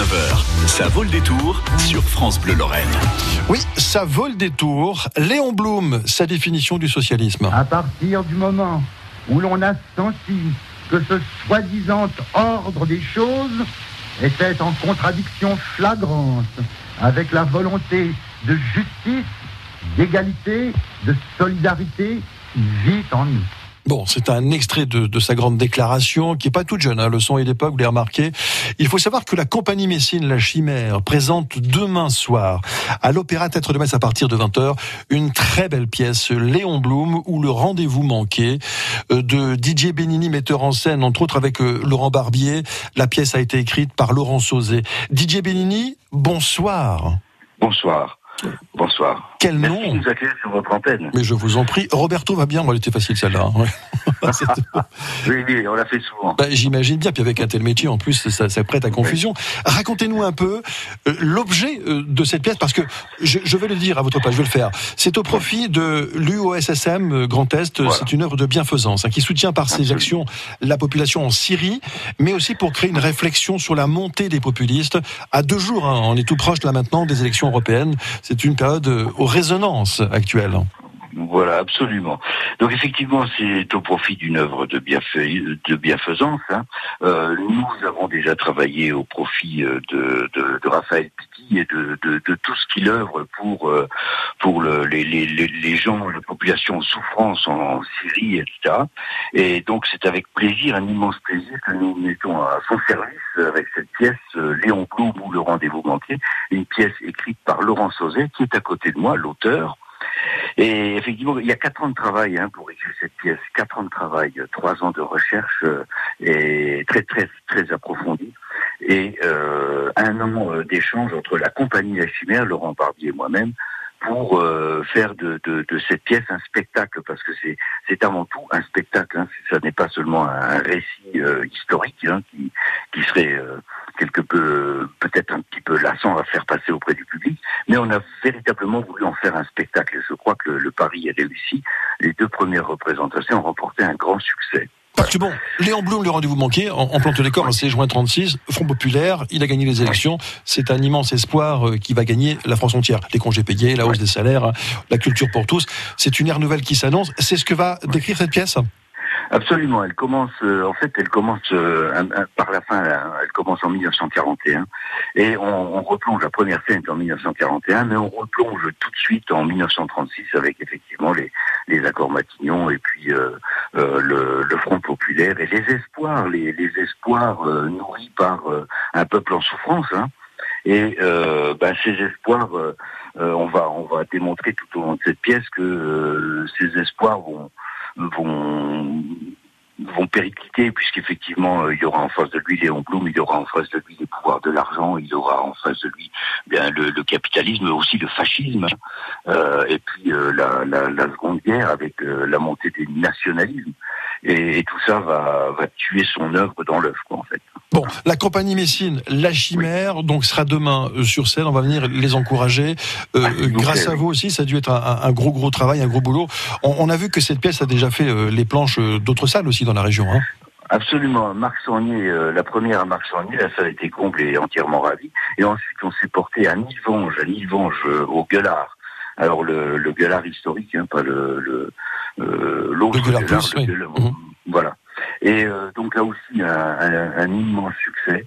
19h, ça vaut le détour sur France Bleu Lorraine. Oui, ça vaut le détour. Léon Blum, sa définition du socialisme. À partir du moment où l'on a senti que ce soi-disant ordre des choses était en contradiction flagrante avec la volonté de justice, d'égalité, de solidarité qui vit en nous. Bon, c'est un extrait de, sa grande déclaration qui est pas toute jeune. Hein, le son et l'époque, vous l'avez remarqué. Il faut savoir que la compagnie Messine La Chimère présente demain soir à l'Opéra Théâtre de Metz à partir de 20h une très belle pièce Léon Blum ou le rendez-vous manqué euh, de DJ Benini, metteur en scène entre autres avec euh, Laurent Barbier. La pièce a été écrite par Laurent Sauzé. DJ Benini, bonsoir. Bonsoir. Bonsoir. Quel Merci nom de nous accueillir sur votre antenne. Mais je vous en prie. Roberto va bien, elle était facile celle-là. hein. oui, on l'a fait souvent. Bah, J'imagine bien, puis avec un tel métier, en plus, ça, ça prête à confusion. Racontez-nous un peu euh, l'objet euh, de cette pièce, parce que je, je, vais le dire à votre place, je vais le faire. C'est au profit de l'UOSSM euh, Grand Est, voilà. c'est une œuvre de bienfaisance, hein, qui soutient par ses actions la population en Syrie, mais aussi pour créer une réflexion sur la montée des populistes. À deux jours, hein, on est tout proche là maintenant des élections européennes, c'est une période aux résonances actuelles. Voilà, absolument. Donc effectivement, c'est au profit d'une œuvre de, de bienfaisance. Hein. Euh, nous avons déjà travaillé au profit euh, de, de, de Raphaël Pitti et de, de, tout ce qu'il œuvre pour euh, pour le, les, les, les gens, la population en souffrance en, Syrie, etc. Et donc c'est avec plaisir, un immense plaisir que nous mettons à son service avec cette pièce Léon Blum ou le rendez-vous manqué, une pièce écrite par Laurent Sauzet qui est à côté de moi, l'auteur. Et effectivement, il y a quatre ans de travail hein, pour écrire cette pièce, quatre ans de travail, trois ans de recherche euh, et très très très approfondie, et euh, un an euh, d'échange entre la compagnie La Chimère, Laurent Barbier et moi-même, pour euh, faire de, de, de, cette pièce un spectacle, parce que c'est c'est avant tout un spectacle. Hein, ça n'est pas seulement un, récit euh, historique hein, qui qui serait euh, quelque peu peut-être un petit peu lassant à faire passer auprès du public, mais on a véritablement voulu en faire un spectacle. Et je crois que le, le pari est réussi. Les deux premières représentations ont remporté un grand succès. Parce que bon, Léon Blum, le rendez-vous manqué, en, en plante les corps, hein, c'est juin 36, Front Populaire, il a gagné les élections, c'est un immense espoir euh, qui va gagner la France entière. Les congés payés, la hausse des salaires, hein, la culture pour tous, c'est une ère nouvelle qui s'annonce. C'est ce que va décrire cette pièce? Absolument. Elle commence, euh, en fait, elle commence euh, par la fin. Elle commence en 1941 et on, on, replonge. La première scène en 1941, mais on replonge tout de suite en 1936 avec effectivement les, les accords Matignon et puis euh, le, le, Front populaire et les espoirs, les, les espoirs nourris par un peuple en souffrance. Hein. Et ben, ces espoirs, on va on va démontrer tout au long de cette pièce que ces espoirs vont vont vont puisqu'effectivement euh, il y aura en face de lui Léon Blum, il y aura en face de lui les pouvoirs de l'argent, il y aura en face de lui bien le, capitalisme, mais aussi le fascisme, euh, et puis euh, la, seconde guerre avec la montée des nationalismes, et, et, tout ça va, va tuer son œuvre dans l'œuvre en fait. Bon, la compagnie Messine, La Chimère, oui. donc sera demain euh, sur scène. On va venir les encourager. Euh, ah, grâce à vous aussi, ça a dû être un, un, gros gros travail, un gros boulot. On, on, a vu que cette pièce a déjà fait euh, les planches d'autres salles aussi dans la région. Hein. Absolument. Marc Saunier, euh, la première à Marc Saunier, la salle a été comble et entièrement ravie. Et ensuite, on s'est porté à Nilvange, à Nilvange, euh, au Gueulard. Alors le, le Gueulard historique, hein, pas le le l'autre le Gueulard, plus, le Gueulard, oui. voilà. Et euh, donc là aussi un, un, un, immense succès.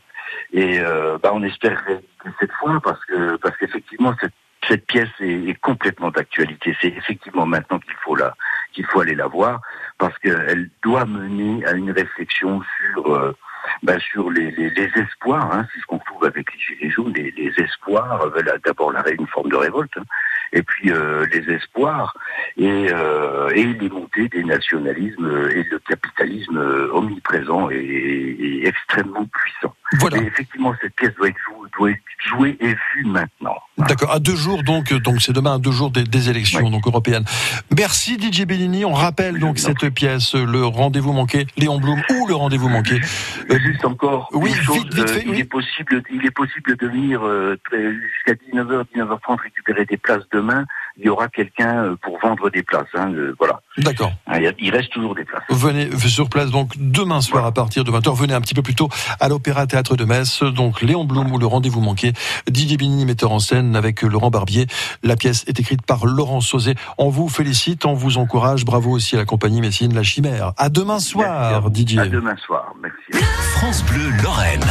Et euh, bah, on espère que cette fois parce que parce qu'effectivement cette cette pièce est, est complètement d'actualité. C'est effectivement maintenant qu'il faut la qu'il faut aller la voir parce qu'elle doit mener à une réflexion sur euh, ben, sur les, les, les espoirs, hein, c'est ce qu'on trouve avec les Gilets jaunes, les, les espoirs, euh, d'abord la, une forme de révolte, hein, et puis euh, les espoirs et, euh, et les montées des nationalismes et le capitalisme omniprésent et, et extrêmement puissant. Voilà. Et effectivement, cette pièce doit être jouée, doit être jouée et vue maintenant. D'accord, à deux jours donc, donc c'est demain à deux jours des, des élections donc européennes. Merci DJ Bellini. On rappelle donc cette pièce, le rendez-vous manqué, Léon Blum ou le rendez-vous manqué. Euh, Juste encore, oui, chose, vite, vite fait, il oui. est possible, il est possible de venir euh, jusqu'à 19h, 19h30 récupérer des places demain. Il y aura quelqu'un euh, pour vendre des places. Hein, euh, voilà. D'accord. Hein, il reste toujours des places. Venez sur place donc demain soir à partir de 20h. Venez un petit peu plus tôt à l'Opéra Théâtre de Metz. Donc Léon Blum ou le rendez-vous manqué. Didier Bini, metteur en scène avec Laurent Barbier. La pièce est écrite par Laurent Sauzet. On vous félicite, on vous encourage. Bravo aussi à la compagnie Messine La Chimère. À demain soir. Didier. À demain soir. Merci. France Bleu Lorraine.